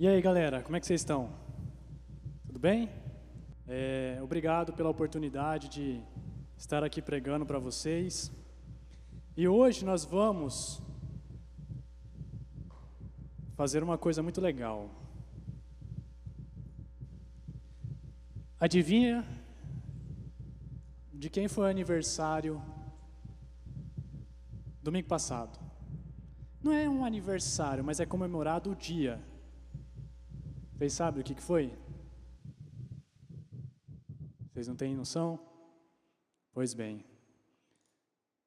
E aí, galera, como é que vocês estão? Tudo bem? É, obrigado pela oportunidade de estar aqui pregando para vocês. E hoje nós vamos fazer uma coisa muito legal. Adivinha de quem foi o aniversário domingo passado? Não é um aniversário, mas é comemorado o dia vocês sabem o que, foi? Vocês não têm noção? Pois bem.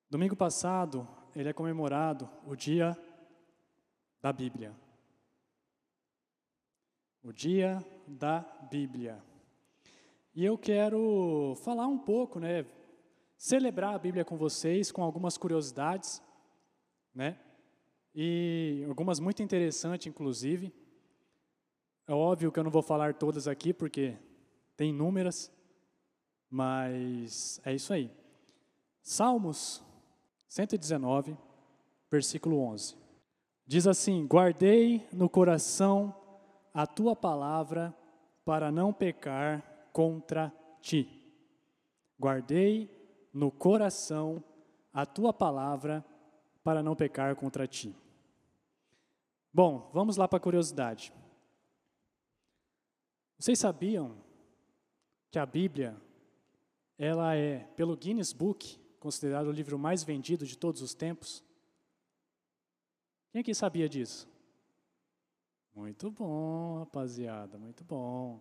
Domingo passado, ele é comemorado o dia da Bíblia. O dia da Bíblia. E eu quero falar um pouco, né? Celebrar a Bíblia com vocês, com algumas curiosidades, né? E algumas muito interessantes, inclusive. É óbvio que eu não vou falar todas aqui, porque tem inúmeras, mas é isso aí. Salmos 119, versículo 11. Diz assim: Guardei no coração a tua palavra para não pecar contra ti. Guardei no coração a tua palavra para não pecar contra ti. Bom, vamos lá para a curiosidade. Vocês sabiam que a Bíblia ela é, pelo Guinness Book, considerado o livro mais vendido de todos os tempos? Quem aqui sabia disso? Muito bom, rapaziada, muito bom.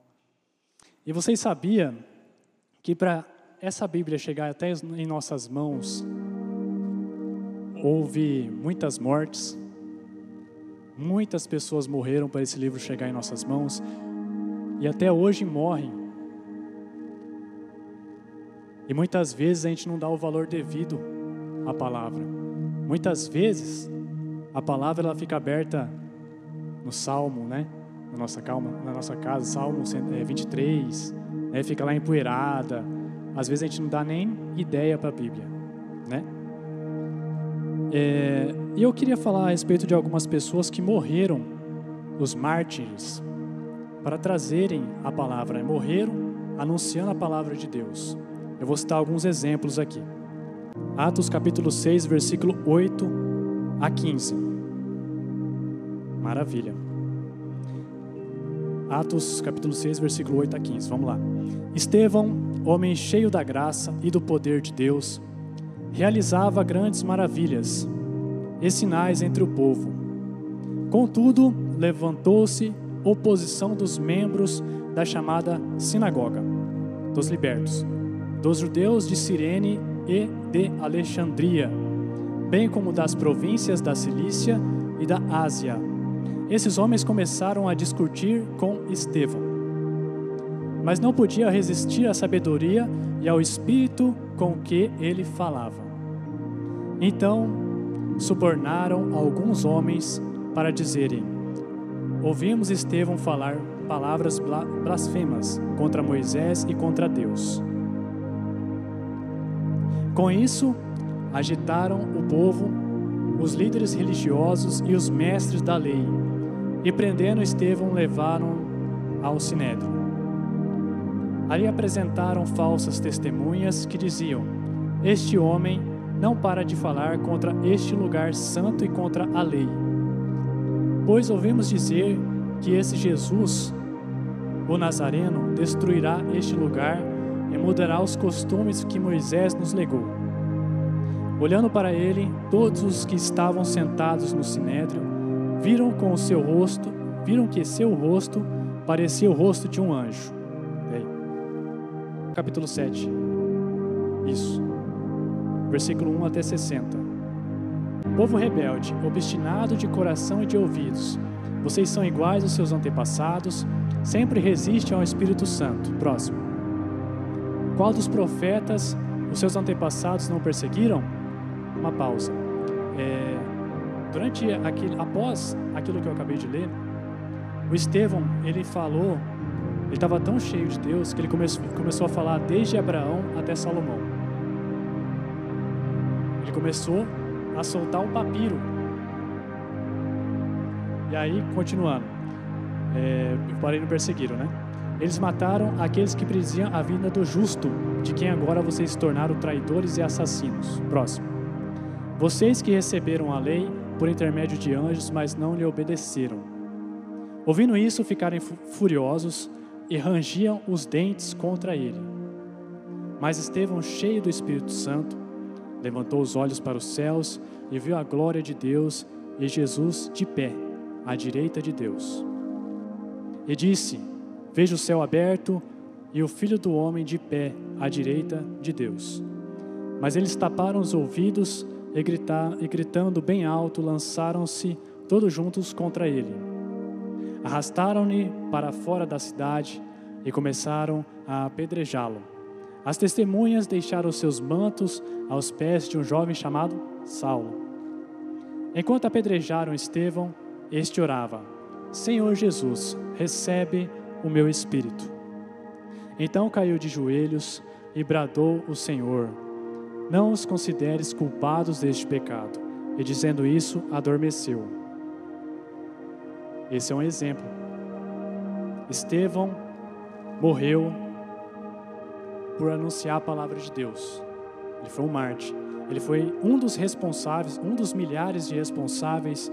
E vocês sabiam que para essa Bíblia chegar até em nossas mãos, houve muitas mortes, muitas pessoas morreram para esse livro chegar em nossas mãos, e até hoje morrem. E muitas vezes a gente não dá o valor devido à palavra. Muitas vezes a palavra ela fica aberta no Salmo, né? Na nossa calma, na nossa casa, Salmo 23, é, né? Fica lá empoeirada. Às vezes a gente não dá nem ideia para a Bíblia, né? É, e eu queria falar a respeito de algumas pessoas que morreram, os mártires, para trazerem a palavra. Morreram anunciando a palavra de Deus. Eu vou citar alguns exemplos aqui. Atos capítulo 6, versículo 8 a 15. Maravilha. Atos capítulo 6, versículo 8 a 15. Vamos lá. Estevão, homem cheio da graça e do poder de Deus, realizava grandes maravilhas e sinais entre o povo. Contudo, levantou-se oposição dos membros da chamada sinagoga dos libertos, dos judeus de Cirene e de Alexandria, bem como das províncias da Cilícia e da Ásia. Esses homens começaram a discutir com Estevão, mas não podia resistir à sabedoria e ao espírito com que ele falava. Então, subornaram alguns homens para dizerem: ouvimos Estevão falar palavras blasfemas contra Moisés e contra Deus. Com isso, agitaram o povo, os líderes religiosos e os mestres da lei, e prendendo Estevão, levaram ao sinédrio. Ali apresentaram falsas testemunhas que diziam: Este homem não para de falar contra este lugar santo e contra a lei. Pois ouvimos dizer que esse Jesus, o Nazareno, destruirá este lugar e mudará os costumes que Moisés nos legou. Olhando para ele, todos os que estavam sentados no sinédrio viram com o seu rosto, viram que seu rosto parecia o rosto de um anjo. Capítulo 7. Isso. Versículo 1 até 60. Povo rebelde, obstinado de coração e de ouvidos, vocês são iguais aos seus antepassados, sempre resistem ao Espírito Santo. Próximo. Qual dos profetas os seus antepassados não perseguiram? Uma pausa. É, durante aquele, após aquilo que eu acabei de ler, o Estevão ele falou, ele estava tão cheio de Deus que ele começou, começou a falar desde Abraão até Salomão. Ele começou a soltar um papiro. E aí, continuando. é, porém não perseguiram, né? Eles mataram aqueles que prediziam a vinda do justo, de quem agora vocês se tornaram traidores e assassinos. Próximo. Vocês que receberam a lei por intermédio de anjos, mas não lhe obedeceram. Ouvindo isso, ficaram furiosos e rangiam os dentes contra ele. Mas Estevão, cheio do Espírito Santo, levantou os olhos para os céus e viu a glória de Deus e Jesus de pé, à direita de Deus. E disse: Vejo o céu aberto e o filho do homem de pé, à direita de Deus. Mas eles taparam os ouvidos e, gritar, e gritando bem alto, lançaram-se todos juntos contra ele. Arrastaram-no para fora da cidade e começaram a apedrejá-lo. As testemunhas deixaram seus mantos aos pés de um jovem chamado Saulo. Enquanto apedrejaram Estevão, este orava: Senhor Jesus, recebe o meu espírito. Então caiu de joelhos e bradou o Senhor: Não os consideres culpados deste pecado. E dizendo isso, adormeceu. Esse é um exemplo. Estevão morreu por anunciar a palavra de Deus. Ele foi um mártir. Ele foi um dos responsáveis, um dos milhares de responsáveis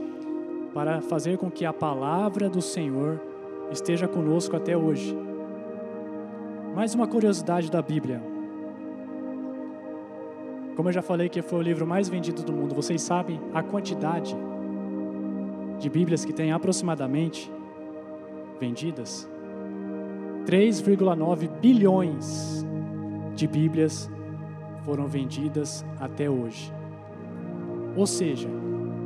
para fazer com que a palavra do Senhor esteja conosco até hoje. Mais uma curiosidade da Bíblia. Como eu já falei que foi o livro mais vendido do mundo, vocês sabem a quantidade de Bíblias que tem aproximadamente vendidas? 3,9 bilhões de Bíblias foram vendidas até hoje. Ou seja,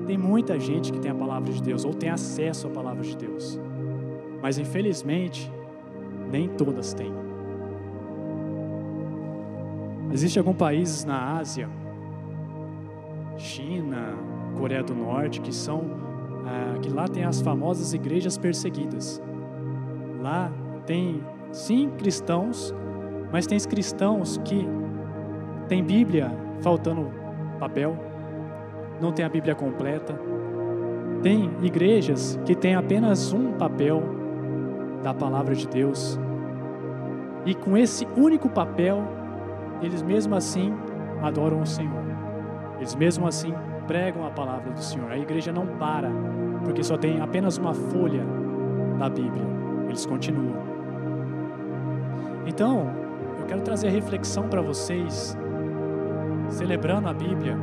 tem muita gente que tem a palavra de Deus ou tem acesso à palavra de Deus, mas infelizmente nem todas têm. Existem alguns países na Ásia, China, Coreia do Norte, que são ah, que lá tem as famosas igrejas perseguidas. Lá tem sim cristãos, mas tem cristãos que tem Bíblia faltando papel, não tem a Bíblia completa. Tem igrejas que têm apenas um papel da palavra de Deus. E com esse único papel, eles mesmo assim adoram o Senhor. Eles mesmo assim pregam a palavra do Senhor. A igreja não para, porque só tem apenas uma folha da Bíblia. Eles continuam. Então, quero trazer reflexão para vocês celebrando a Bíblia,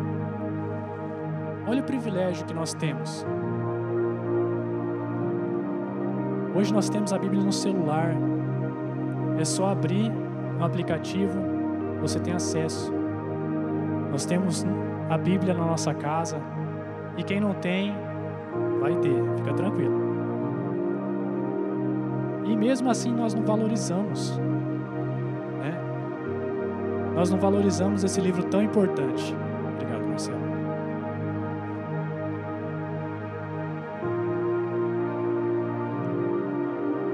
olha o privilégio que nós temos. Hoje nós temos a Bíblia no celular, é só abrir um aplicativo, você tem acesso. Nós temos a Bíblia na nossa casa e quem não tem, vai ter, fica tranquilo. E mesmo assim nós não valorizamos. Nós não valorizamos esse livro tão importante. Obrigado, Marcelo.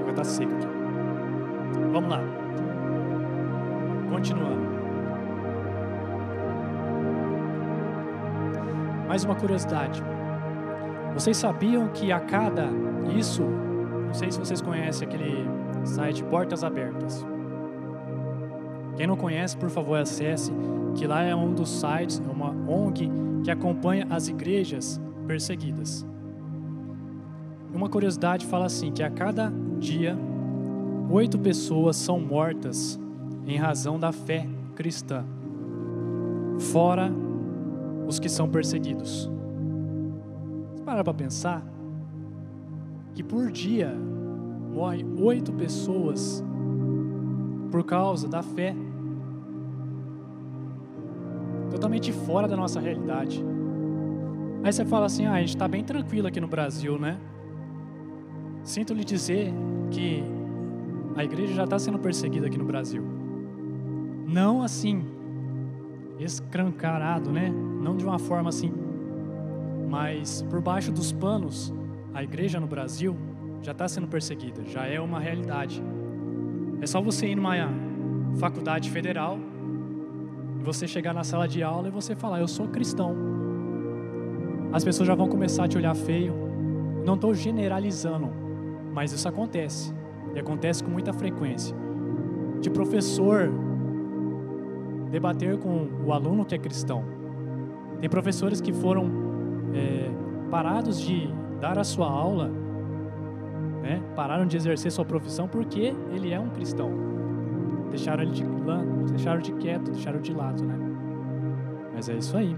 Estar seco aqui. Vamos lá. Continuando. Mais uma curiosidade. Vocês sabiam que a cada isso, não sei se vocês conhecem aquele site Portas Abertas. Quem não conhece, por favor, acesse, que lá é um dos sites, é uma ONG que acompanha as igrejas perseguidas. Uma curiosidade fala assim, que a cada dia, oito pessoas são mortas em razão da fé cristã, fora os que são perseguidos. Você para para pensar que por dia morrem oito pessoas por causa da fé totalmente fora da nossa realidade. Aí você fala assim: ah, a gente está bem tranquilo aqui no Brasil, né? Sinto lhe dizer que a igreja já está sendo perseguida aqui no Brasil. Não assim, escancarado, né? Não de uma forma assim, mas por baixo dos panos, a igreja no Brasil já está sendo perseguida, já é uma realidade. É só você ir numa faculdade federal você chegar na sala de aula e você falar, eu sou cristão. As pessoas já vão começar a te olhar feio. Não estou generalizando, mas isso acontece. E acontece com muita frequência. De professor debater com o aluno que é cristão. Tem professores que foram é, parados de dar a sua aula, né? pararam de exercer sua profissão porque ele é um cristão. Deixaram ele de, deixaram de quieto, deixaram de lado, né? Mas é isso aí.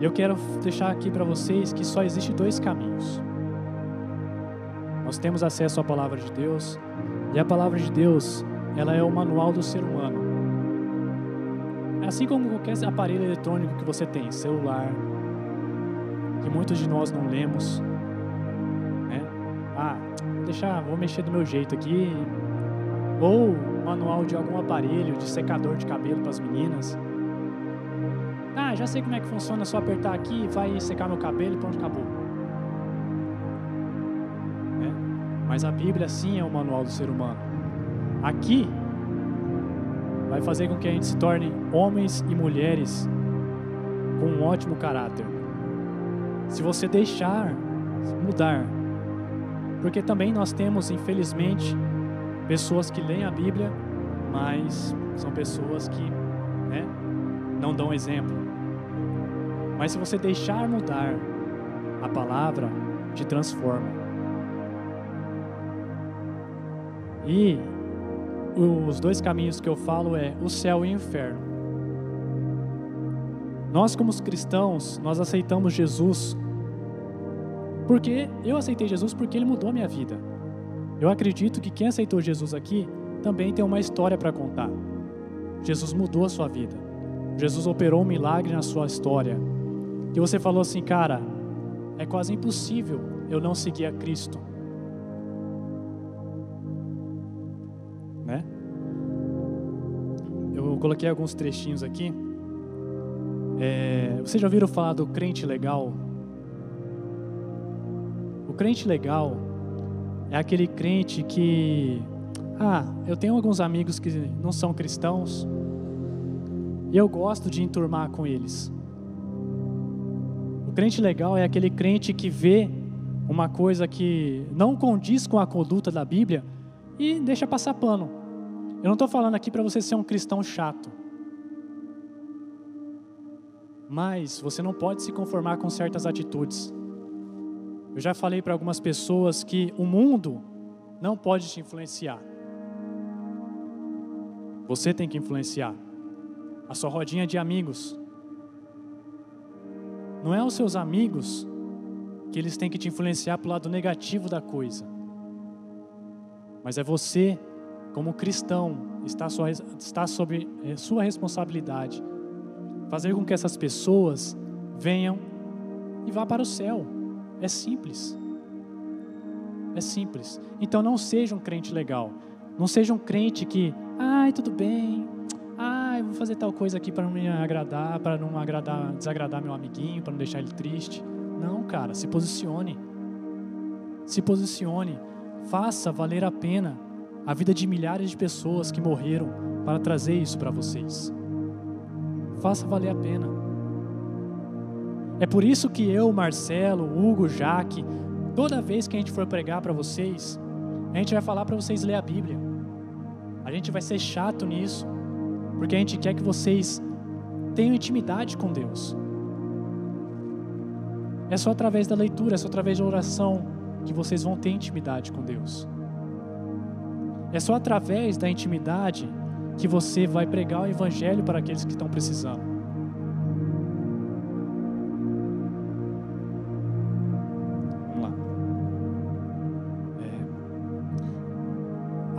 Eu quero deixar aqui para vocês que só existe dois caminhos. Nós temos acesso à palavra de Deus, e a palavra de Deus, ela é o manual do ser humano. Assim como qualquer aparelho eletrônico que você tem, celular, que muitos de nós não lemos, né? Ah, deixar, vou mexer do meu jeito aqui. Ou manual de algum aparelho de secador de cabelo para as meninas. Ah, já sei como é que funciona, é só apertar aqui, vai secar meu cabelo e pronto, acabou. É? Mas a Bíblia sim é o manual do ser humano. Aqui vai fazer com que a gente se torne homens e mulheres com um ótimo caráter. Se você deixar mudar, porque também nós temos, infelizmente, pessoas que leem a Bíblia, mas são pessoas que né, não dão exemplo. Mas se você deixar mudar, a palavra te transforma. E os dois caminhos que eu falo é o céu e o inferno. Nós como cristãos, nós aceitamos Jesus porque eu aceitei Jesus porque ele mudou a minha vida. Eu acredito que quem aceitou Jesus aqui também tem uma história para contar. Jesus mudou a sua vida. Jesus operou um milagre na sua história. E você falou assim, cara, é quase impossível eu não seguir a Cristo. Né? Eu coloquei alguns trechinhos aqui. É, vocês já ouviram falar do crente legal? O crente legal é aquele crente que, ah, eu tenho alguns amigos que não são cristãos e eu gosto de enturmar com eles. O crente legal é aquele crente que vê uma coisa que não condiz com a conduta da Bíblia e deixa passar pano. Eu não estou falando aqui para você ser um cristão chato. Mas você não pode se conformar com certas atitudes. Eu já falei para algumas pessoas que o mundo não pode te influenciar. Você tem que influenciar. A sua rodinha de amigos. Não é os seus amigos que eles têm que te influenciar para o lado negativo da coisa. Mas é você, como cristão, está, sua, está sob é, sua responsabilidade. Fazer com que essas pessoas venham e vá para o céu. É simples. É simples. Então não seja um crente legal. Não seja um crente que, ai, tudo bem. Ai, vou fazer tal coisa aqui para não me agradar, para não agradar, desagradar meu amiguinho, para não deixar ele triste. Não, cara, se posicione. Se posicione. Faça valer a pena a vida de milhares de pessoas que morreram para trazer isso para vocês. Faça valer a pena. É por isso que eu, Marcelo, Hugo, Jaque, toda vez que a gente for pregar para vocês, a gente vai falar para vocês ler a Bíblia. A gente vai ser chato nisso, porque a gente quer que vocês tenham intimidade com Deus. É só através da leitura, é só através da oração que vocês vão ter intimidade com Deus. É só através da intimidade que você vai pregar o Evangelho para aqueles que estão precisando.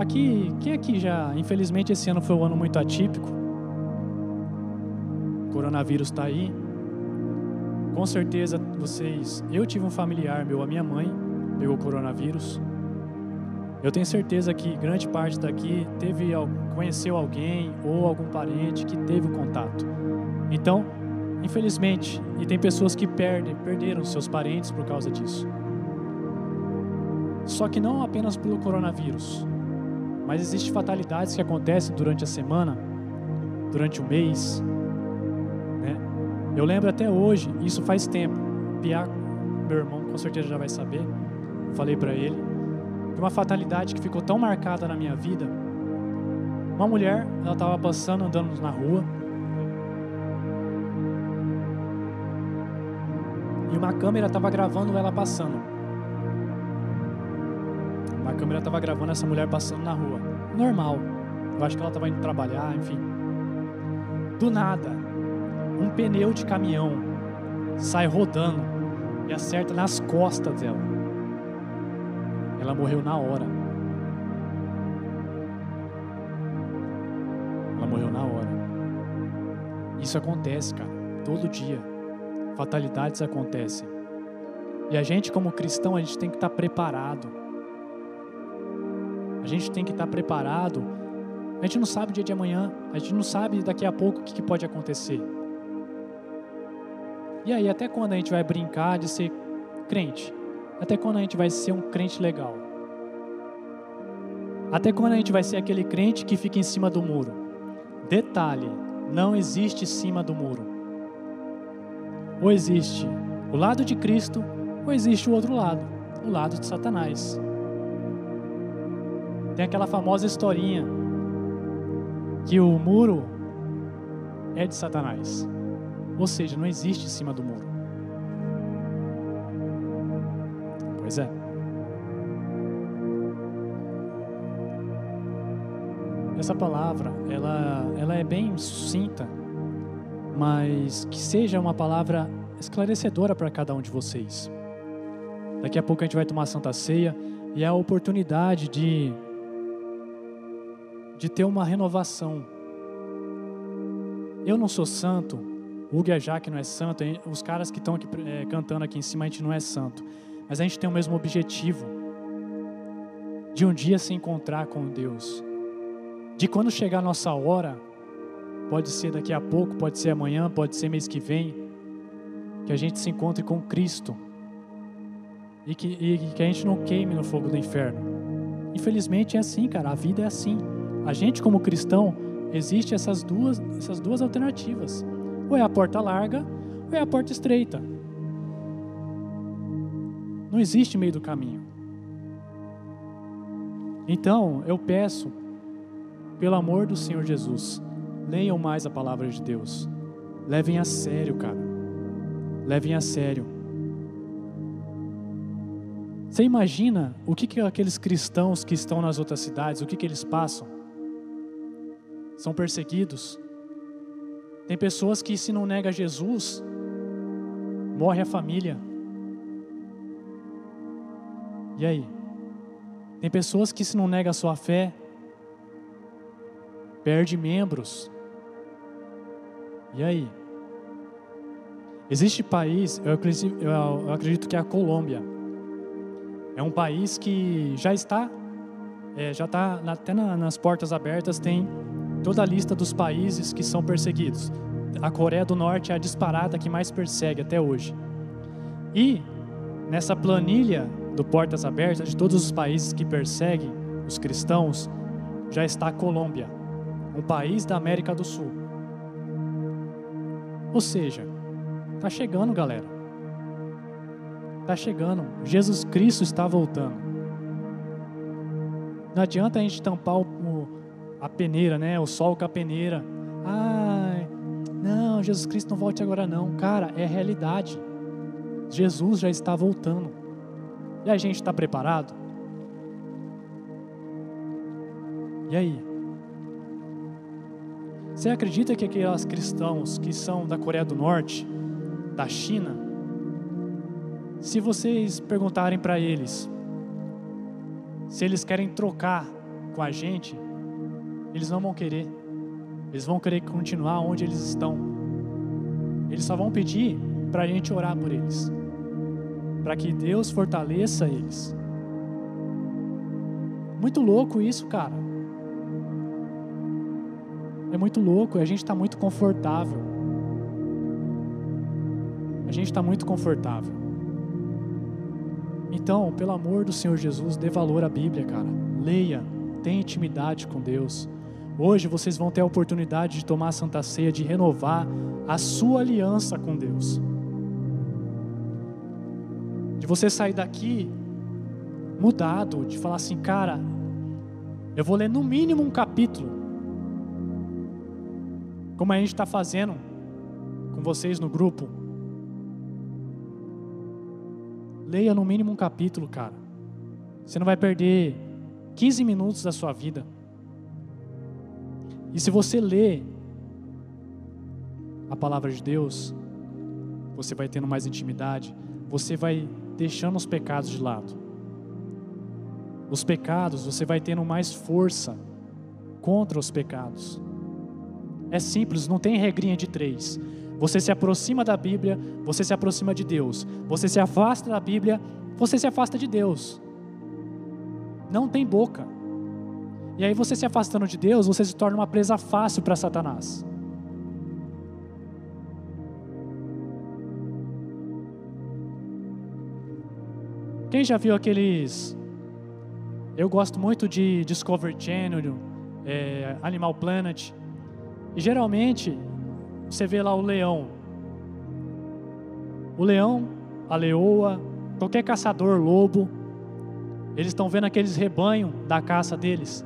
Aqui, quem aqui já, infelizmente esse ano foi um ano muito atípico. O coronavírus está aí. Com certeza vocês, eu tive um familiar meu, a minha mãe pegou coronavírus. Eu tenho certeza que grande parte daqui teve conheceu alguém ou algum parente que teve o contato. Então, infelizmente, e tem pessoas que perdem, perderam seus parentes por causa disso. Só que não apenas pelo coronavírus, mas existem fatalidades que acontecem durante a semana, durante o mês. Né? Eu lembro até hoje, isso faz tempo. Pia, meu irmão, com certeza já vai saber. Falei para ele. de uma fatalidade que ficou tão marcada na minha vida. Uma mulher, ela estava passando, andando na rua. E uma câmera estava gravando ela passando. Uma câmera estava gravando essa mulher passando na rua. Normal. Eu acho que ela estava indo trabalhar, enfim. Do nada, um pneu de caminhão sai rodando e acerta nas costas dela. Ela morreu na hora. Ela morreu na hora. Isso acontece, cara, todo dia. Fatalidades acontecem. E a gente, como cristão, a gente tem que estar preparado. A gente tem que estar preparado. A gente não sabe o dia de amanhã. A gente não sabe daqui a pouco o que pode acontecer. E aí, até quando a gente vai brincar de ser crente? Até quando a gente vai ser um crente legal? Até quando a gente vai ser aquele crente que fica em cima do muro? Detalhe: não existe cima do muro. Ou existe o lado de Cristo, ou existe o outro lado, o lado de Satanás. Tem aquela famosa historinha que o muro é de Satanás. Ou seja, não existe cima do muro. Pois é. Essa palavra, ela, ela é bem sucinta, mas que seja uma palavra esclarecedora para cada um de vocês. Daqui a pouco a gente vai tomar a Santa Ceia e é a oportunidade de de ter uma renovação. Eu não sou santo, o Hugo e a não é santo, os caras que estão aqui, é, cantando aqui em cima, a gente não é santo. Mas a gente tem o mesmo objetivo de um dia se encontrar com Deus. De quando chegar a nossa hora, pode ser daqui a pouco, pode ser amanhã, pode ser mês que vem, que a gente se encontre com Cristo e que, e que a gente não queime no fogo do inferno. Infelizmente é assim, cara, a vida é assim. A gente, como cristão, existe essas duas, essas duas alternativas. Ou é a porta larga, ou é a porta estreita. Não existe meio do caminho. Então, eu peço, pelo amor do Senhor Jesus, leiam mais a palavra de Deus. Levem a sério, cara. Levem a sério. Você imagina o que, que aqueles cristãos que estão nas outras cidades, o que, que eles passam? São perseguidos. Tem pessoas que, se não nega Jesus, morre a família. E aí? Tem pessoas que, se não nega a sua fé, perde membros. E aí? Existe país, eu acredito, eu acredito que é a Colômbia. É um país que já está, é, já está até nas portas abertas, tem toda a lista dos países que são perseguidos. A Coreia do Norte é a disparada que mais persegue até hoje. E nessa planilha do Portas Abertas de todos os países que perseguem os cristãos, já está a Colômbia, um país da América do Sul. Ou seja, tá chegando, galera. Tá chegando. Jesus Cristo está voltando. Não adianta a gente tampar o a peneira, né? O sol com a peneira. Ai, não, Jesus Cristo não volte agora não. Cara, é realidade. Jesus já está voltando. E a gente está preparado? E aí? Você acredita que aqueles cristãos que são da Coreia do Norte, da China, se vocês perguntarem para eles se eles querem trocar com a gente, eles não vão querer. Eles vão querer continuar onde eles estão. Eles só vão pedir para a gente orar por eles, para que Deus fortaleça eles. Muito louco isso, cara. É muito louco, a gente está muito confortável. A gente está muito confortável. Então, pelo amor do Senhor Jesus, dê valor à Bíblia, cara. Leia, tenha intimidade com Deus. Hoje vocês vão ter a oportunidade de tomar a Santa Ceia, de renovar a sua aliança com Deus. De você sair daqui mudado, de falar assim, cara, eu vou ler no mínimo um capítulo, como a gente está fazendo com vocês no grupo. Leia no mínimo um capítulo, cara. Você não vai perder 15 minutos da sua vida. E se você ler a palavra de Deus, você vai tendo mais intimidade, você vai deixando os pecados de lado. Os pecados, você vai tendo mais força contra os pecados. É simples, não tem regrinha de três. Você se aproxima da Bíblia, você se aproxima de Deus. Você se afasta da Bíblia, você se afasta de Deus. Não tem boca. E aí você se afastando de Deus, você se torna uma presa fácil para Satanás. Quem já viu aqueles. Eu gosto muito de Discovery Channel, é, Animal Planet. E geralmente você vê lá o leão. O leão, a leoa, qualquer caçador, lobo, eles estão vendo aqueles rebanhos da caça deles.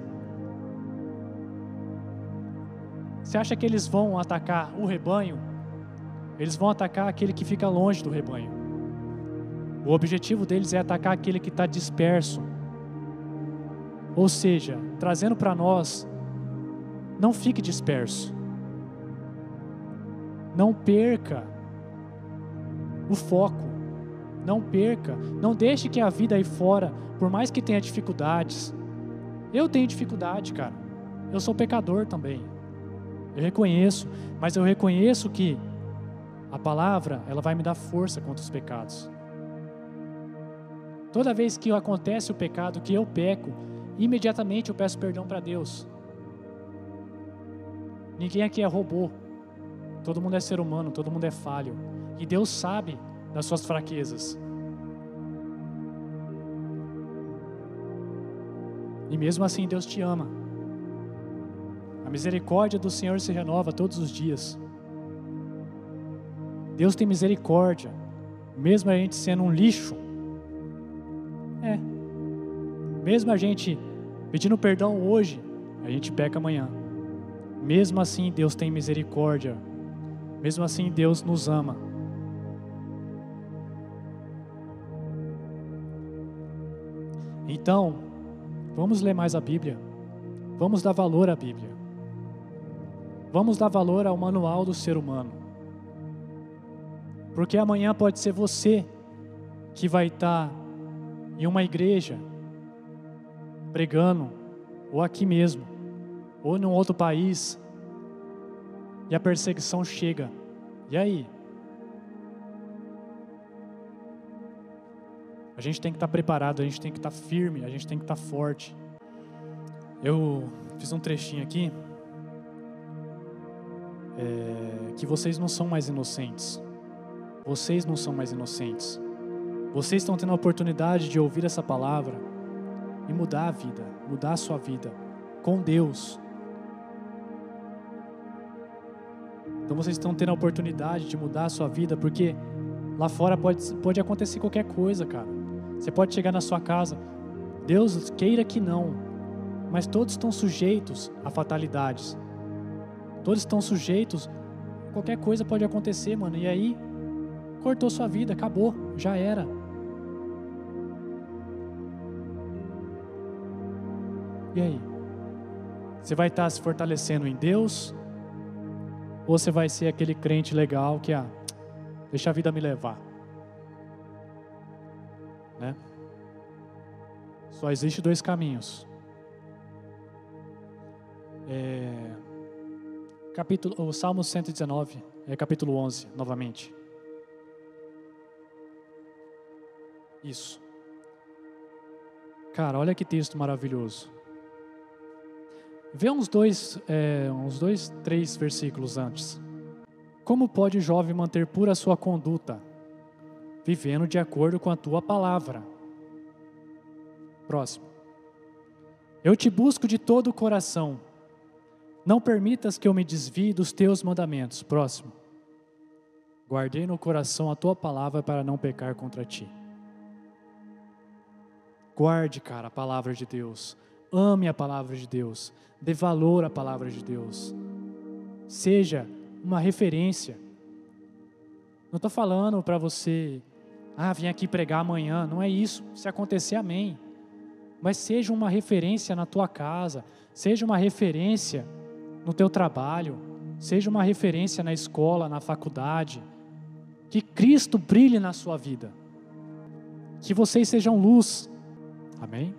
Você acha que eles vão atacar o rebanho? Eles vão atacar aquele que fica longe do rebanho. O objetivo deles é atacar aquele que está disperso. Ou seja, trazendo para nós, não fique disperso. Não perca o foco. Não perca. Não deixe que a vida aí fora, por mais que tenha dificuldades. Eu tenho dificuldade, cara. Eu sou pecador também. Eu reconheço, mas eu reconheço que a palavra, ela vai me dar força contra os pecados. Toda vez que acontece o pecado, que eu peco, imediatamente eu peço perdão para Deus. Ninguém aqui é robô. Todo mundo é ser humano, todo mundo é falho. E Deus sabe das suas fraquezas. E mesmo assim Deus te ama. A misericórdia do Senhor se renova todos os dias. Deus tem misericórdia, mesmo a gente sendo um lixo. É. Mesmo a gente pedindo perdão hoje, a gente peca amanhã. Mesmo assim, Deus tem misericórdia mesmo assim, Deus nos ama. Então, vamos ler mais a Bíblia. Vamos dar valor à Bíblia. Vamos dar valor ao manual do ser humano. Porque amanhã pode ser você que vai estar em uma igreja pregando, ou aqui mesmo, ou em um outro país, e a perseguição chega. E aí? A gente tem que estar preparado, a gente tem que estar firme, a gente tem que estar forte. Eu fiz um trechinho aqui. É, que vocês não são mais inocentes. Vocês não são mais inocentes. Vocês estão tendo a oportunidade de ouvir essa palavra e mudar a vida, mudar a sua vida com Deus, Então vocês estão tendo a oportunidade de mudar a sua vida, porque lá fora pode, pode acontecer qualquer coisa, cara. Você pode chegar na sua casa, Deus queira que não, mas todos estão sujeitos a fatalidades. Todos estão sujeitos, qualquer coisa pode acontecer, mano. E aí, cortou sua vida, acabou, já era. E aí? Você vai estar se fortalecendo em Deus ou você vai ser aquele crente legal que, ah, deixa a vida me levar. Né? Só existe dois caminhos. É, capítulo, o Salmo 119, é capítulo 11, novamente. Isso. Cara, olha que texto maravilhoso. Vê uns dois, é, uns dois, três versículos antes. Como pode o jovem manter pura sua conduta? Vivendo de acordo com a tua palavra. Próximo. Eu te busco de todo o coração. Não permitas que eu me desvie dos teus mandamentos. Próximo. Guardei no coração a tua palavra para não pecar contra ti. Guarde, cara, a palavra de Deus. Ame a palavra de Deus. Dê valor à palavra de Deus. Seja uma referência. Não estou falando para você, ah, vem aqui pregar amanhã. Não é isso. Se acontecer, amém. Mas seja uma referência na tua casa. Seja uma referência no teu trabalho. Seja uma referência na escola, na faculdade. Que Cristo brilhe na sua vida. Que vocês sejam luz. Amém?